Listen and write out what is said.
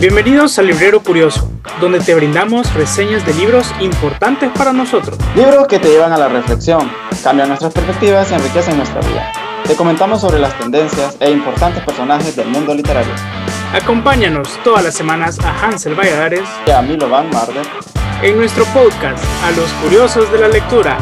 Bienvenidos al Librero Curioso, donde te brindamos reseñas de libros importantes para nosotros. Libros que te llevan a la reflexión, cambian nuestras perspectivas y enriquecen nuestra vida. Te comentamos sobre las tendencias e importantes personajes del mundo literario. Acompáñanos todas las semanas a Hansel Valladares y a Milovan Marder en nuestro podcast A los Curiosos de la Lectura.